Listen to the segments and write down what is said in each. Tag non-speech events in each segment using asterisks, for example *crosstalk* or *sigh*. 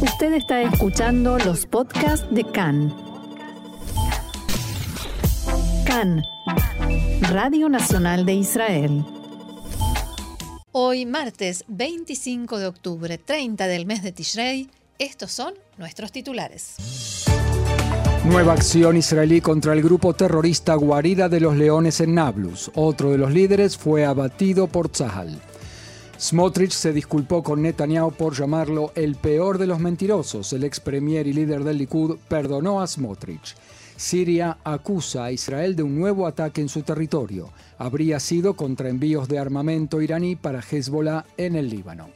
Usted está escuchando los podcasts de CAN. CAN, Radio Nacional de Israel. Hoy, martes 25 de octubre, 30 del mes de Tishrei, estos son nuestros titulares. Nueva acción israelí contra el grupo terrorista Guarida de los Leones en Nablus. Otro de los líderes fue abatido por Tzahal. Smotrich se disculpó con Netanyahu por llamarlo el peor de los mentirosos. El ex premier y líder del Likud perdonó a Smotrich. Siria acusa a Israel de un nuevo ataque en su territorio. Habría sido contra envíos de armamento iraní para Hezbollah en el Líbano.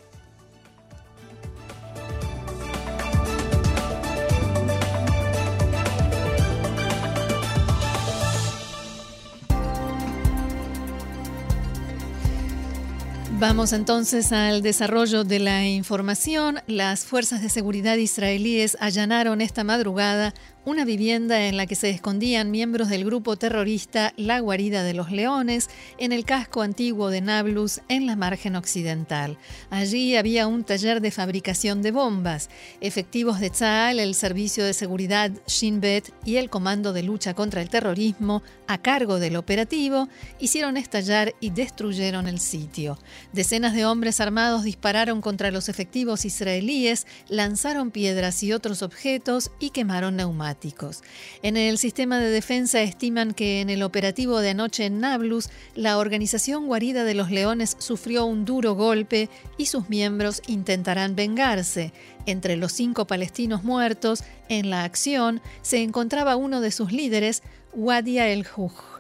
Vamos entonces al desarrollo de la información. Las fuerzas de seguridad israelíes allanaron esta madrugada una vivienda en la que se escondían miembros del grupo terrorista La Guarida de los Leones en el casco antiguo de Nablus en la margen occidental. Allí había un taller de fabricación de bombas. Efectivos de Tzal, el Servicio de Seguridad Shin Bet y el Comando de Lucha contra el Terrorismo, a cargo del operativo, hicieron estallar y destruyeron el sitio. Decenas de hombres armados dispararon contra los efectivos israelíes, lanzaron piedras y otros objetos y quemaron neumáticos. En el sistema de defensa estiman que en el operativo de anoche en Nablus, la organización Guarida de los Leones sufrió un duro golpe y sus miembros intentarán vengarse. Entre los cinco palestinos muertos en la acción se encontraba uno de sus líderes, Wadia el-Hujj.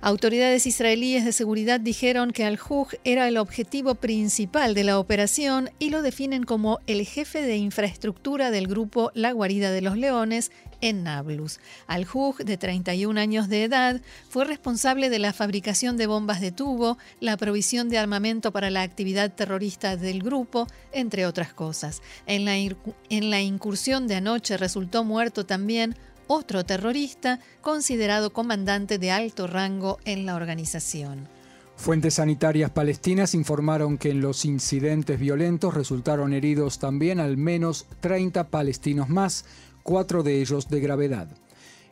Autoridades israelíes de seguridad dijeron que Al-Hujj era el objetivo principal de la operación y lo definen como el jefe de infraestructura del grupo La Guarida de los Leones en Nablus. Al-Hujj, de 31 años de edad, fue responsable de la fabricación de bombas de tubo, la provisión de armamento para la actividad terrorista del grupo, entre otras cosas. En la, en la incursión de anoche resultó muerto también otro terrorista considerado comandante de alto rango en la organización. Fuentes sanitarias palestinas informaron que en los incidentes violentos resultaron heridos también al menos 30 palestinos más, cuatro de ellos de gravedad.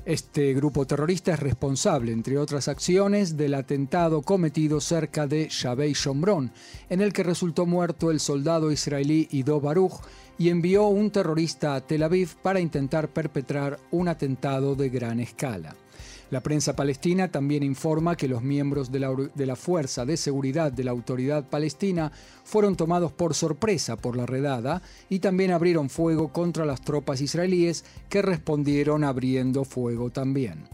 Este grupo terrorista es responsable, entre otras acciones, del atentado cometido cerca de Shabei Shomron, en el que resultó muerto el soldado israelí Ido Baruch y envió un terrorista a Tel Aviv para intentar perpetrar un atentado de gran escala. La prensa palestina también informa que los miembros de la, Fuerza de Seguridad de la Autoridad Palestina fueron tomados por sorpresa por la redada y también abrieron fuego contra las tropas israelíes que respondieron abriendo fuego también.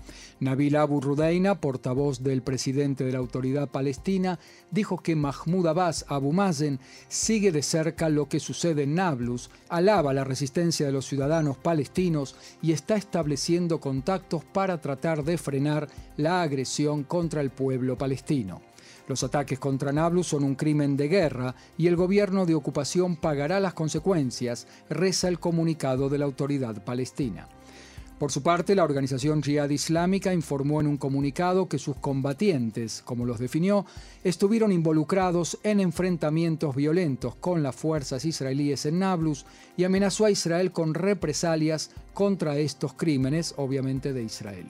Nabil Abu Rudaina, portavoz del presidente de la autoridad palestina, dijo que Mahmoud Abbas Abu Mazen sigue de cerca lo que sucede en Nablus, alaba la resistencia de los ciudadanos palestinos y está estableciendo contactos para tratar de frenar la agresión contra el pueblo palestino. Los ataques contra Nablus son un crimen de guerra y el gobierno de ocupación pagará las consecuencias, reza el comunicado de la autoridad palestina. Por su parte, la organización Jihad Islámica informó en un comunicado que sus combatientes, como los definió, estuvieron involucrados en enfrentamientos violentos con las fuerzas israelíes en Nablus y amenazó a Israel con represalias contra estos crímenes, obviamente de Israel.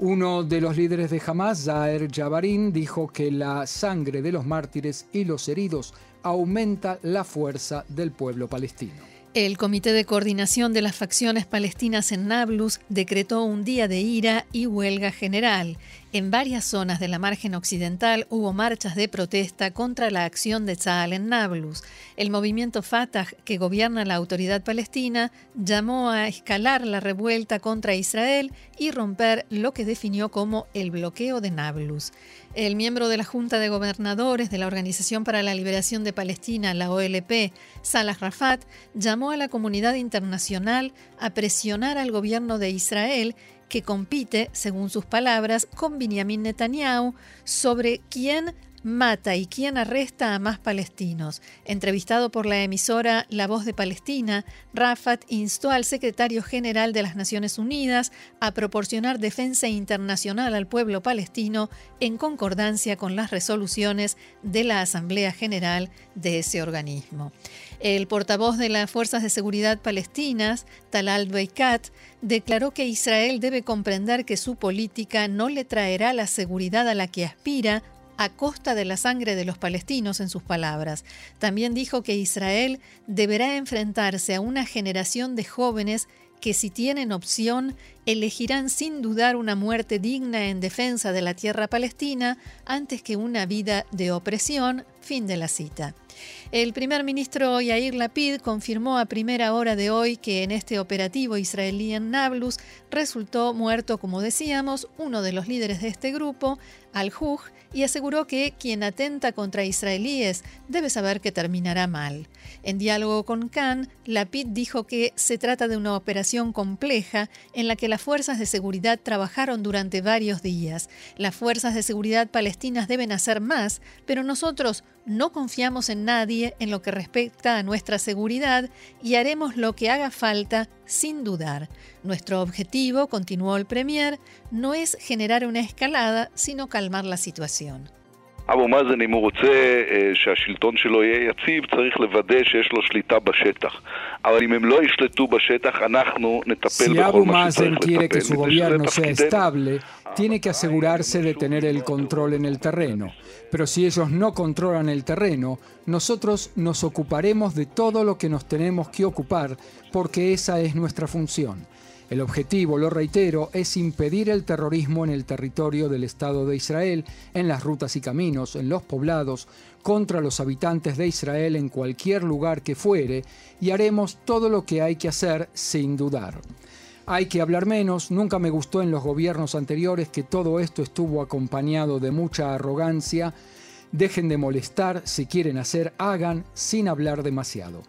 Uno de los líderes de Hamas, Zaher Jabarin, dijo que la sangre de los mártires y los heridos aumenta la fuerza del pueblo palestino. El Comité de Coordinación de las Facciones Palestinas en Nablus decretó un día de ira y huelga general. En varias zonas de la margen occidental hubo marchas de protesta contra la acción de Tzal en Nablus. El movimiento Fatah, que gobierna la autoridad palestina, llamó a escalar la revuelta contra Israel y romper lo que definió como el bloqueo de Nablus. El miembro de la Junta de Gobernadores de la Organización para la Liberación de Palestina, la OLP, Salah Rafat, llamó a la comunidad internacional a presionar al gobierno de Israel que compite, según sus palabras, con Benjamin Netanyahu sobre quién mata y quién arresta a más palestinos. Entrevistado por la emisora La Voz de Palestina, Rafat instó al secretario general de las Naciones Unidas a proporcionar defensa internacional al pueblo palestino en concordancia con las resoluciones de la Asamblea General de ese organismo. El portavoz de las Fuerzas de Seguridad Palestinas, Talal Beikat, declaró que Israel debe comprender que su política no le traerá la seguridad a la que aspira a costa de la sangre de los palestinos, en sus palabras. También dijo que Israel deberá enfrentarse a una generación de jóvenes que si tienen opción elegirán sin dudar una muerte digna en defensa de la tierra palestina antes que una vida de opresión. Fin de la cita. El primer ministro Yair Lapid confirmó a primera hora de hoy que en este operativo israelí en Nablus resultó muerto, como decíamos, uno de los líderes de este grupo, Al-Hujj, y aseguró que quien atenta contra israelíes debe saber que terminará mal. En diálogo con Khan, Lapid dijo que se trata de una operación compleja en la que las fuerzas de seguridad trabajaron durante varios días. Las fuerzas de seguridad palestinas deben hacer más, pero nosotros no confiamos en nadie en lo que respecta a nuestra seguridad y haremos lo que haga falta sin dudar. Nuestro objetivo, continuó el Premier, no es generar una escalada, sino calmar la situación. אבו מאזן, אם הוא רוצה שהשלטון שלו יהיה יציב, צריך לוודא שיש לו שליטה בשטח. אבל אם הם לא ישלטו בשטח, אנחנו נטפל si בכל Abu מה Mazen שצריך quiere que לטפל. su מפני שזה gobierno sea תפקידנו. estable, tiene que asegurarse de tener el control en el terreno. Pero si ellos no controlan el terreno, nosotros nos ocuparemos de todo lo que nos tenemos que ocupar, porque esa es nuestra función. El objetivo, lo reitero, es impedir el terrorismo en el territorio del Estado de Israel, en las rutas y caminos, en los poblados, contra los habitantes de Israel en cualquier lugar que fuere, y haremos todo lo que hay que hacer sin dudar. Hay que hablar menos, nunca me gustó en los gobiernos anteriores que todo esto estuvo acompañado de mucha arrogancia. Dejen de molestar, si quieren hacer, hagan sin hablar demasiado.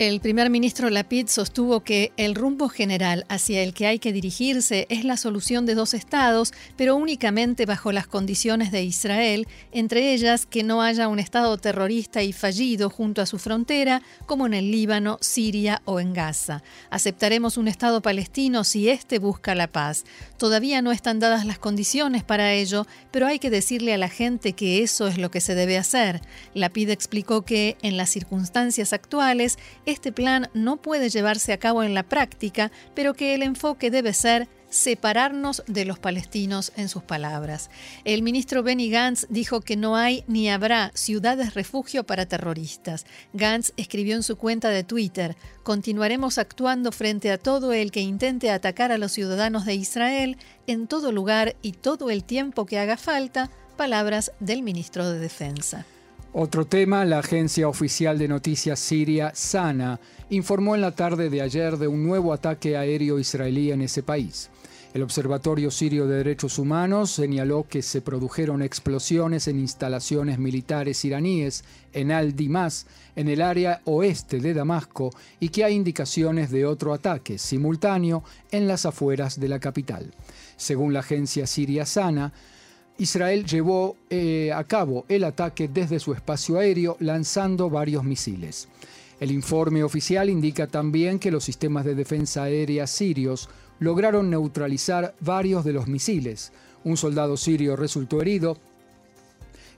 El primer ministro Lapid sostuvo que el rumbo general hacia el que hay que dirigirse es la solución de dos estados, pero únicamente bajo las condiciones de Israel, entre ellas que no haya un estado terrorista y fallido junto a su frontera, como en el Líbano, Siria o en Gaza. Aceptaremos un estado palestino si éste busca la paz. Todavía no están dadas las condiciones para ello, pero hay que decirle a la gente que eso es lo que se debe hacer. Lapid explicó que, en las circunstancias actuales, este plan no puede llevarse a cabo en la práctica, pero que el enfoque debe ser separarnos de los palestinos en sus palabras. El ministro Benny Gantz dijo que no hay ni habrá ciudades refugio para terroristas. Gantz escribió en su cuenta de Twitter, continuaremos actuando frente a todo el que intente atacar a los ciudadanos de Israel en todo lugar y todo el tiempo que haga falta, palabras del ministro de Defensa. Otro tema, la agencia oficial de noticias siria, SANA, informó en la tarde de ayer de un nuevo ataque aéreo israelí en ese país. El Observatorio Sirio de Derechos Humanos señaló que se produjeron explosiones en instalaciones militares iraníes en Al-Dimas, en el área oeste de Damasco, y que hay indicaciones de otro ataque simultáneo en las afueras de la capital. Según la agencia siria SANA, Israel llevó eh, a cabo el ataque desde su espacio aéreo lanzando varios misiles. El informe oficial indica también que los sistemas de defensa aérea sirios lograron neutralizar varios de los misiles. Un soldado sirio resultó herido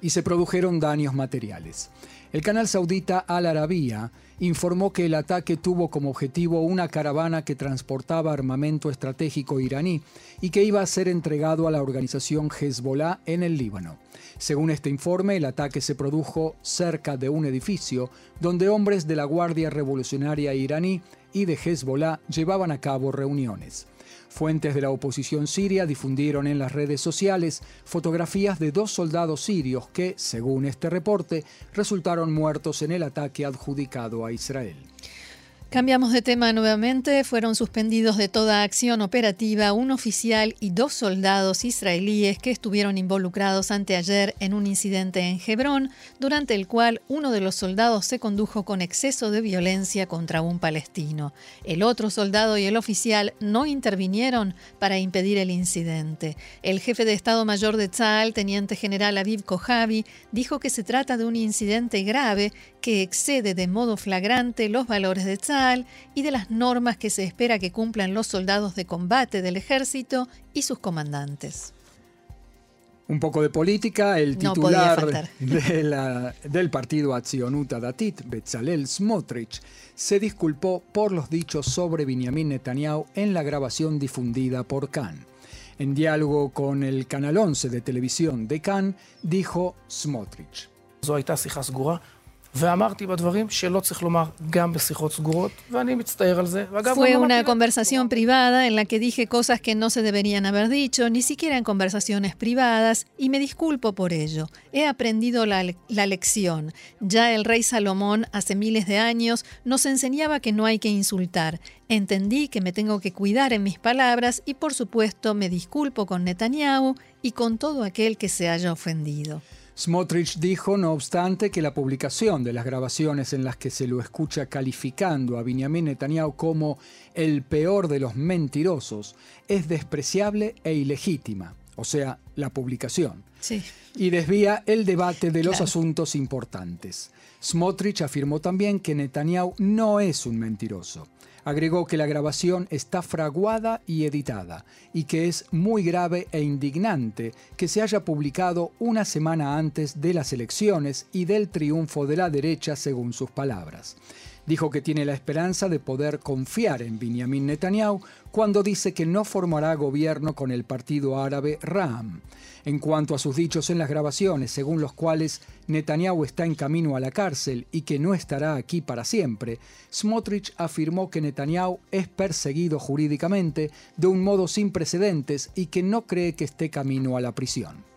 y se produjeron daños materiales. El canal saudita Al Arabiya informó que el ataque tuvo como objetivo una caravana que transportaba armamento estratégico iraní y que iba a ser entregado a la organización Hezbollah en el Líbano. Según este informe, el ataque se produjo cerca de un edificio donde hombres de la Guardia Revolucionaria iraní y de Hezbollah llevaban a cabo reuniones. Fuentes de la oposición siria difundieron en las redes sociales fotografías de dos soldados sirios que, según este reporte, resultaron muertos en el ataque adjudicado a Israel. Cambiamos de tema nuevamente. Fueron suspendidos de toda acción operativa un oficial y dos soldados israelíes que estuvieron involucrados anteayer en un incidente en Hebrón, durante el cual uno de los soldados se condujo con exceso de violencia contra un palestino. El otro soldado y el oficial no intervinieron para impedir el incidente. El jefe de Estado Mayor de Tzal, teniente general Aviv Kojavi, dijo que se trata de un incidente grave que excede de modo flagrante los valores de Tzal y de las normas que se espera que cumplan los soldados de combate del ejército y sus comandantes. Un poco de política, el titular *laughs* del partido Atzionuta Datit, Bezalel Smotrich, se disculpó por los dichos sobre Benjamin Netanyahu en la grabación difundida por Khan. En diálogo con el canal 11 de televisión de Khan, dijo Smotrich. Fue una conversación privada en la que dije cosas que no se deberían haber dicho, ni siquiera en conversaciones privadas, y me disculpo por ello. He aprendido la, la lección. Ya el rey Salomón, hace miles de años, nos enseñaba que no hay que insultar. Entendí que me tengo que cuidar en mis palabras y por supuesto me disculpo con Netanyahu y con todo aquel que se haya ofendido. Smotrich dijo, no obstante, que la publicación de las grabaciones en las que se lo escucha calificando a Benjamin Netanyahu como el peor de los mentirosos es despreciable e ilegítima, o sea, la publicación. Sí. Y desvía el debate de los asuntos importantes. Smotrich afirmó también que Netanyahu no es un mentiroso. Agregó que la grabación está fraguada y editada y que es muy grave e indignante que se haya publicado una semana antes de las elecciones y del triunfo de la derecha según sus palabras. Dijo que tiene la esperanza de poder confiar en Benjamin Netanyahu cuando dice que no formará gobierno con el partido árabe Ram. En cuanto a sus dichos en las grabaciones, según los cuales Netanyahu está en camino a la cárcel y que no estará aquí para siempre, Smotrich afirmó que Netanyahu es perseguido jurídicamente de un modo sin precedentes y que no cree que esté camino a la prisión.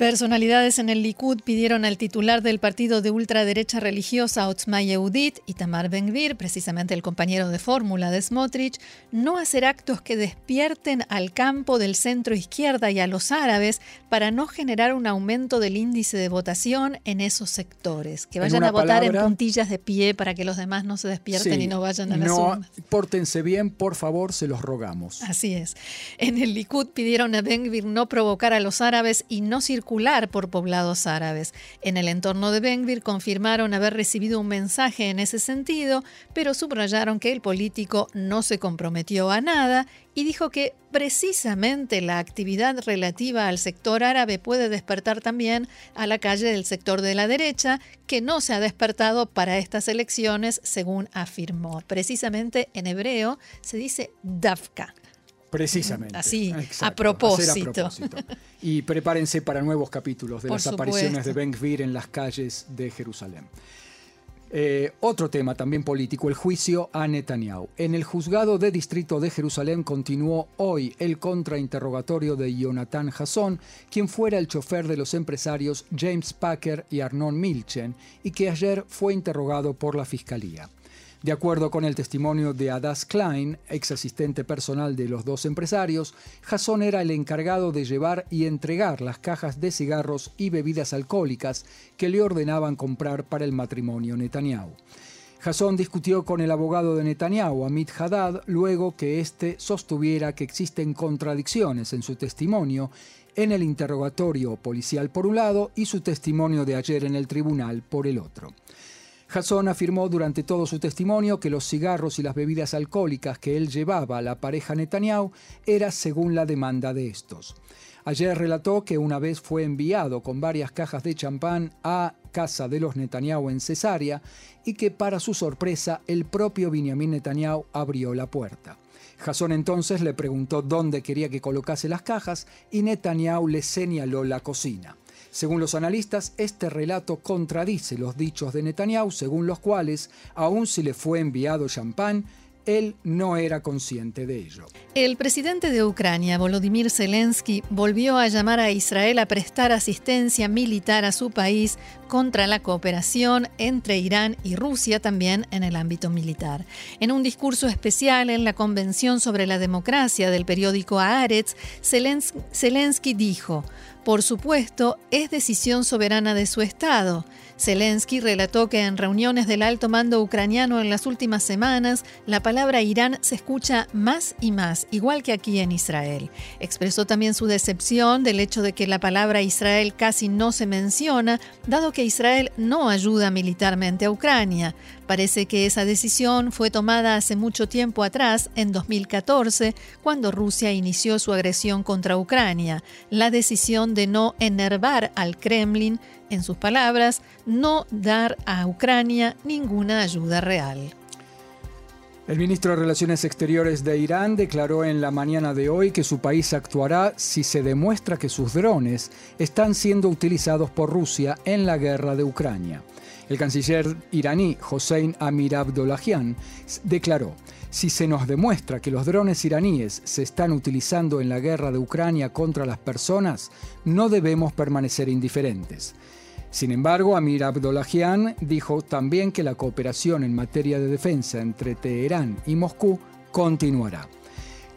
Personalidades en el Likud pidieron al titular del partido de ultraderecha religiosa Otzma Yehudit, Itamar Ben-Gvir, precisamente el compañero de fórmula de Smotrich, no hacer actos que despierten al campo del centro izquierda y a los árabes para no generar un aumento del índice de votación en esos sectores. Que vayan a votar en puntillas de pie para que los demás no se despierten y no vayan a las no, urnas. Pórtense bien, por favor, se los rogamos. Así es. En el Likud pidieron a Ben-Gvir no provocar a los árabes y no circular por poblados árabes. En el entorno de Benvir confirmaron haber recibido un mensaje en ese sentido, pero subrayaron que el político no se comprometió a nada y dijo que precisamente la actividad relativa al sector árabe puede despertar también a la calle del sector de la derecha, que no se ha despertado para estas elecciones, según afirmó. Precisamente en hebreo se dice Dafka. Precisamente. Así, a, propósito. Y prepárense para nuevos capítulos de las apariciones de Ben Gvir en las calles de Jerusalén. Eh, otro tema también político, el juicio a Netanyahu. En el juzgado de distrito de Jerusalén continuó hoy el contrainterrogatorio de Jonathan Hasson, quien fuera el chofer de los empresarios James Packer y Arnon Milchen, y que ayer fue interrogado por la fiscalía. De acuerdo con el testimonio de Adas Klein, ex asistente personal de los dos empresarios, Jason era el encargado de llevar y entregar las cajas de cigarros y bebidas alcohólicas que le ordenaban comprar para el matrimonio Netanyahu. Jason discutió con el abogado de Netanyahu, Amit Haddad, luego que éste sostuviera que existen contradicciones en su testimonio en el interrogatorio policial por un lado y su testimonio de ayer en el tribunal por el otro. Jason afirmó durante todo su testimonio que los cigarros y las bebidas alcohólicas que él llevaba a la pareja Netanyahu era según la demanda de estos. Ayer relató que una vez fue enviado con varias cajas de champán a casa de los Netanyahu en Cesarea y que para su sorpresa el propio Benjamin Netanyahu abrió la puerta. Jason entonces le preguntó dónde quería que colocase las cajas y Netanyahu le señaló la cocina. Según los analistas, este relato contradice los dichos de Netanyahu, según los cuales, aun si le fue enviado champán, él no era consciente de ello. El presidente de Ucrania, Volodymyr Zelensky, volvió a llamar a Israel a prestar asistencia militar a su país contra la cooperación entre Irán y Rusia también en el ámbito militar. En un discurso especial en la Convención sobre la Democracia del periódico Haaretz, Zelensky dijo, por supuesto, es decisión soberana de su Estado. Zelensky relató que en reuniones del alto mando ucraniano en las últimas semanas, la palabra Irán se escucha más y más, igual que aquí en Israel. Expresó también su decepción del hecho de que la palabra Israel casi no se menciona, dado que Israel no ayuda militarmente a Ucrania. Parece que esa decisión fue tomada hace mucho tiempo atrás, en 2014, cuando Rusia inició su agresión contra Ucrania. La decisión de no enervar al Kremlin, en sus palabras, no dar a Ucrania ninguna ayuda real. El ministro de Relaciones Exteriores de Irán declaró en la mañana de hoy que su país actuará si se demuestra que sus drones están siendo utilizados por Rusia en la guerra de Ucrania. El canciller iraní Hossein Amir Abdollahian declaró, si se nos demuestra que los drones iraníes se están utilizando en la guerra de Ucrania contra las personas, no debemos permanecer indiferentes. Sin embargo, Amir Abdollahian dijo también que la cooperación en materia de defensa entre Teherán y Moscú continuará.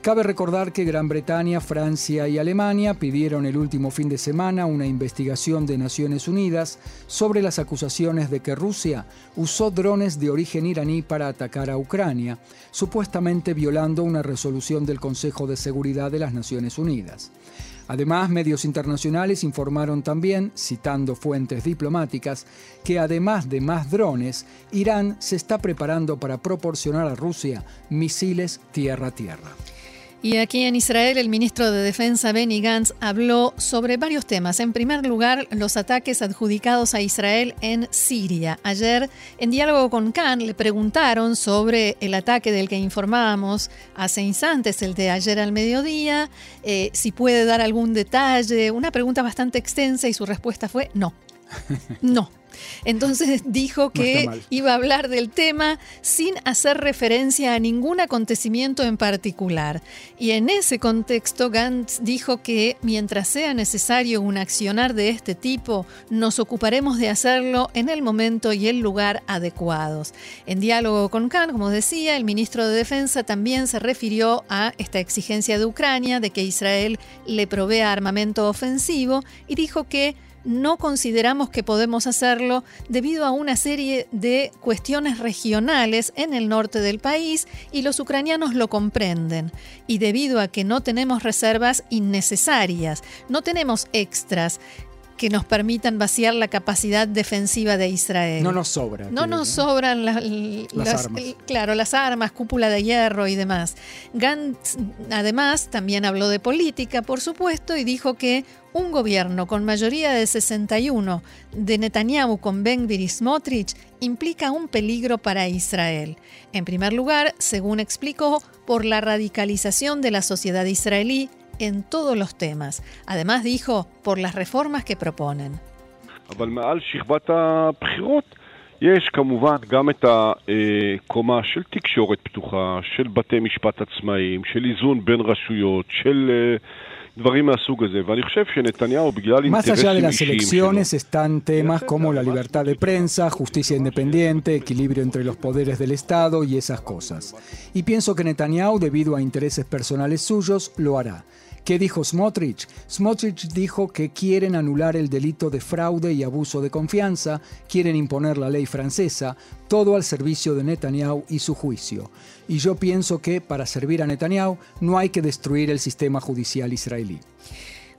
Cabe recordar que Gran Bretaña, Francia y Alemania pidieron el último fin de semana una investigación de Naciones Unidas sobre las acusaciones de que Rusia usó drones de origen iraní para atacar a Ucrania, supuestamente violando una resolución del Consejo de Seguridad de las Naciones Unidas. Además, medios internacionales informaron también, citando fuentes diplomáticas, que además de más drones, Irán se está preparando para proporcionar a Rusia misiles tierra-tierra. Y aquí en Israel el ministro de Defensa Benny Gantz habló sobre varios temas. En primer lugar, los ataques adjudicados a Israel en Siria. Ayer, en diálogo con Khan, le preguntaron sobre el ataque del que informábamos hace instantes, el de ayer al mediodía, eh, si puede dar algún detalle. Una pregunta bastante extensa y su respuesta fue no. *laughs* No. Entonces *laughs* dijo que iba a hablar del tema sin hacer referencia a ningún acontecimiento en particular. Y en ese contexto, Gantz dijo que mientras sea necesario un accionar de este tipo, nos ocuparemos de hacerlo en el momento y el lugar adecuados. En diálogo con Khan, como decía, el ministro de Defensa también se refirió a esta exigencia de Ucrania de que Israel le provea armamento ofensivo y dijo que no consideramos que podemos hacerlo debido a una serie de cuestiones regionales en el norte del país y los ucranianos lo comprenden. Y debido a que no tenemos reservas innecesarias, no tenemos extras que nos permitan vaciar la capacidad defensiva de Israel. No nos sobra. No nos sobran las, armas. claro, las armas, cúpula de hierro y demás. Gantz, además, también habló de política, por supuesto, y dijo que un gobierno con mayoría de 61 de Netanyahu con Ben y Smotrich implica un peligro para Israel. En primer lugar, según explicó, por la radicalización de la sociedad israelí en todos los temas. Además dijo, por las reformas que proponen. יש כמובן גם את הקומה של תקשורת פתוחה, של בתי משפט עצמאיים, של איזון בין רשויות, של Más allá de las elecciones están temas como la libertad de prensa, justicia independiente, equilibrio entre los poderes del Estado y esas cosas. Y pienso que Netanyahu, debido a intereses personales suyos, lo hará. ¿Qué dijo Smotrich? Smotrich dijo que quieren anular el delito de fraude y abuso de confianza, quieren imponer la ley francesa, todo al servicio de Netanyahu y su juicio. Y yo pienso que para servir a Netanyahu no hay que destruir el sistema judicial israelí.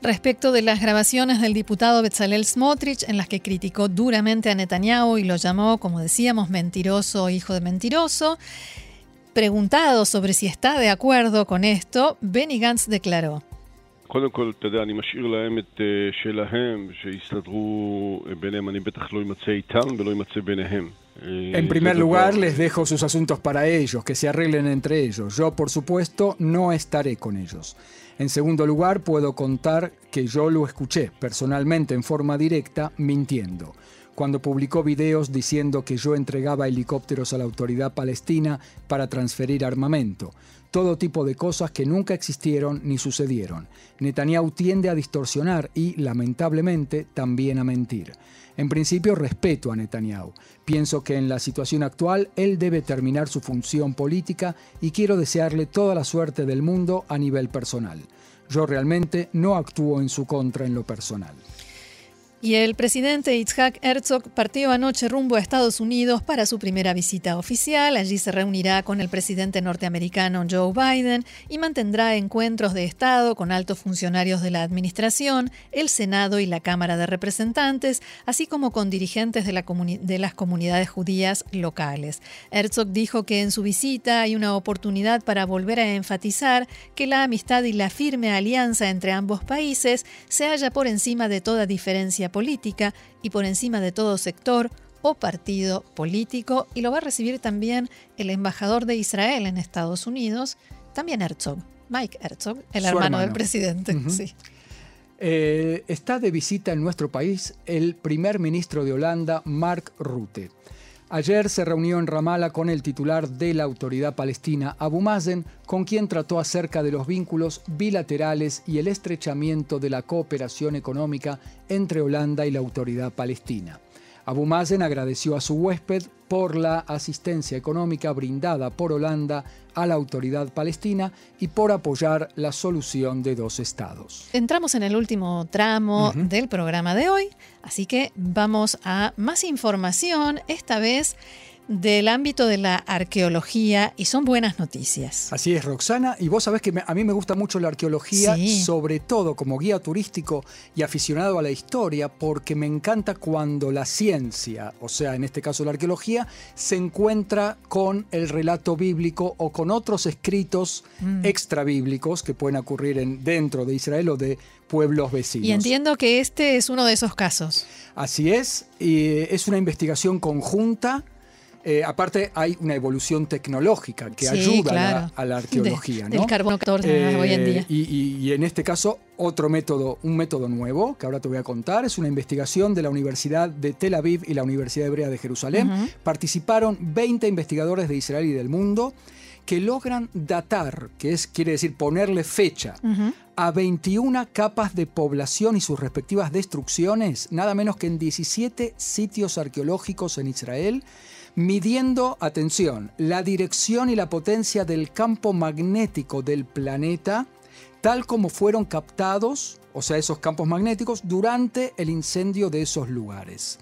Respecto de las grabaciones del diputado Bezalel Smotrich, en las que criticó duramente a Netanyahu y lo llamó, como decíamos, mentiroso, hijo de mentiroso, preguntado sobre si está de acuerdo con esto, Benny Gantz declaró. קודם כל, אתה יודע, אני משאיר להם את שלהם, שיסתדרו ביניהם. אני בטח לא אמצא איתם ולא אמצא ביניהם. En primer lugar, les dejo sus asuntos para ellos, que se arreglen entre ellos. Yo, por supuesto, no estaré con ellos. En segundo lugar, puedo contar que yo lo escuché personalmente en forma directa mintiendo cuando publicó videos diciendo que yo entregaba helicópteros a la autoridad palestina para transferir armamento. Todo tipo de cosas que nunca existieron ni sucedieron. Netanyahu tiende a distorsionar y, lamentablemente, también a mentir. En principio respeto a Netanyahu. Pienso que en la situación actual él debe terminar su función política y quiero desearle toda la suerte del mundo a nivel personal. Yo realmente no actúo en su contra en lo personal. Y el presidente Itzhak Herzog partió anoche rumbo a Estados Unidos para su primera visita oficial. Allí se reunirá con el presidente norteamericano Joe Biden y mantendrá encuentros de Estado con altos funcionarios de la Administración, el Senado y la Cámara de Representantes, así como con dirigentes de, la de las comunidades judías locales. Herzog dijo que en su visita hay una oportunidad para volver a enfatizar que la amistad y la firme alianza entre ambos países se halla por encima de toda diferencia política y por encima de todo sector o partido político y lo va a recibir también el embajador de Israel en Estados Unidos, también Herzog, Mike Herzog, el hermano, del presidente. sí. Eh, está de visita en nuestro país el primer ministro de Holanda, Mark Rutte. Ayer se reunió en Ramallah con el titular de la autoridad palestina, Abu Mazen, con quien trató acerca de los vínculos bilaterales y el estrechamiento de la cooperación económica entre Holanda y la autoridad palestina. Abu Mazen agradeció a su huésped por la asistencia económica brindada por Holanda a la autoridad palestina y por apoyar la solución de dos estados. Entramos en el último tramo del programa de hoy, así que vamos a más información, esta vez del ámbito de la arqueología y son buenas noticias. Así es, Roxana, y vos sabés que a mí me gusta mucho la arqueología, sobre todo como guía turístico y aficionado a la historia, porque me encanta cuando la ciencia, o sea, en este caso la arqueología, se encuentra con el relato bíblico o con otros escritos mm. extra bíblicos que pueden ocurrir en, dentro de Israel o de pueblos vecinos. Y entiendo que este es uno de esos casos. Así es, y es una investigación conjunta eh, aparte hay una evolución tecnológica que ayuda a, la, arqueología. ¿no? El carbono 14 hoy en día. Eh, y, en este caso, otro método, un método nuevo, que ahora te voy a contar, es una investigación de la Universidad de Tel Aviv y la Universidad Hebrea de Jerusalén. Participaron 20 investigadores de Israel y del mundo que logran datar, que es, quiere decir ponerle fecha, a 21 capas de población y sus respectivas destrucciones, nada menos que en 17 sitios arqueológicos en Israel, midiendo, atención, la dirección y la potencia del campo magnético del planeta, tal como fueron captados, o sea, esos campos magnéticos, durante el incendio de esos lugares.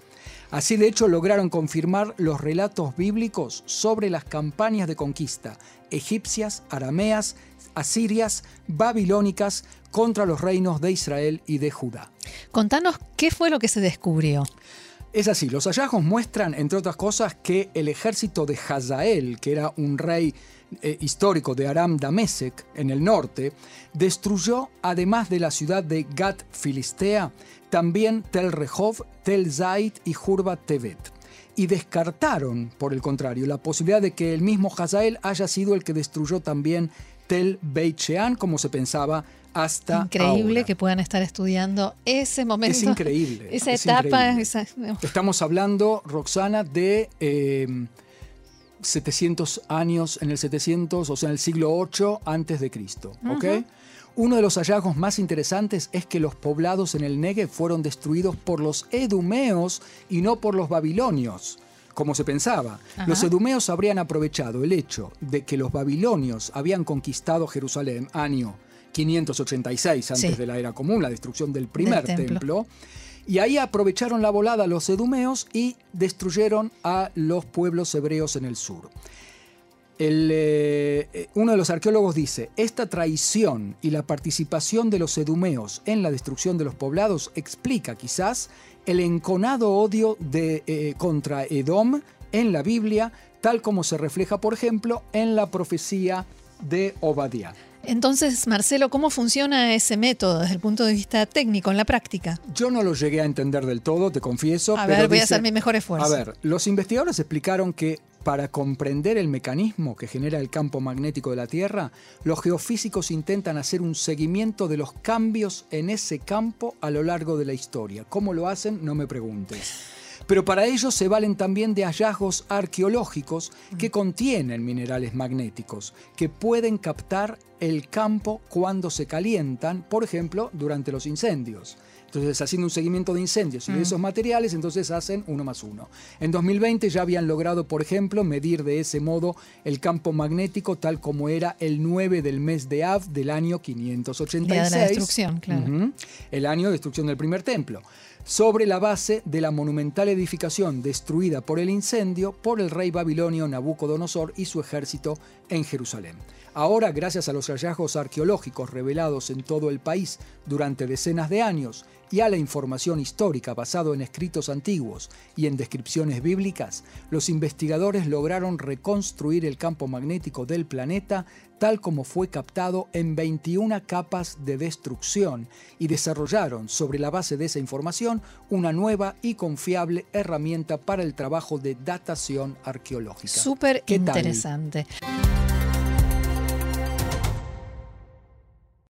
Así de hecho lograron confirmar los relatos bíblicos sobre las campañas de conquista egipcias, arameas, asirias, babilónicas contra los reinos de Israel y de Judá. Contanos qué fue lo que se descubrió. Es así, los hallazgos muestran, entre otras cosas, que el ejército de Hazael, que era un rey eh, histórico de Aram Damesek en el norte, destruyó, además de la ciudad de Gat Filistea, también Tel Rehov, Tel Zait y Jurba Tevet. Y descartaron, por el contrario, la posibilidad de que el mismo Hazael haya sido el que destruyó también Tel Beit como se pensaba hasta Increíble que puedan estar estudiando ese momento. Es increíble. Esa etapa. Estamos hablando, Roxana, de 700 eh, años, en el 700, o sea, en el siglo 8 antes de Cristo. Uno de los hallazgos más interesantes es que los poblados en el Negev fueron destruidos por los edumeos y no por los babilonios como se pensaba. Los edumeos habrían aprovechado el hecho de que los babilonios habían conquistado Jerusalén año 586 antes de la era común, la destrucción del primer templo. Y ahí aprovecharon la volada los edumeos y destruyeron a los pueblos hebreos en el sur. Eh, eh, uno de los arqueólogos dice, esta traición y la participación de los edumeos en la destrucción de los poblados explica quizás el enconado odio de, eh, contra Edom en la Biblia, tal como se refleja, por ejemplo, en la profecía de Obadiah. Entonces, Marcelo, ¿cómo funciona ese método desde el punto de vista técnico, en la práctica? Yo no lo llegué a entender del todo, te confieso. A ver, voy a hacer mi mejor esfuerzo. A ver, los investigadores explicaron que para comprender el mecanismo que genera el campo magnético de la Tierra, los geofísicos intentan hacer un seguimiento de los cambios en ese campo a lo largo de la historia. ¿Cómo lo hacen? No me preguntes. Pero para ello se valen también de hallazgos arqueológicos que contienen minerales magnéticos, que pueden captar el campo cuando se calientan, por ejemplo, durante los incendios. Entonces, haciendo un seguimiento de incendios y de esos materiales, entonces hacen uno más uno. En 2020 ya habían logrado, por ejemplo, medir de ese modo el campo magnético tal como era el 9 del mes de Av del año 586. Día de la destrucción, claro. el año de destrucción del primer templo. Sobre la base de la monumental edificación destruida por el incendio por el rey babilonio Nabucodonosor y su ejército en Jerusalén. Ahora, gracias a los hallazgos arqueológicos revelados en todo el país durante decenas de años y a la información histórica basado en escritos antiguos y en descripciones bíblicas, los investigadores lograron reconstruir el campo magnético del planeta tal como fue captado en 21 capas de destrucción y desarrollaron sobre la base de esa información una nueva y confiable herramienta para el trabajo de datación arqueológica. Súper interesante.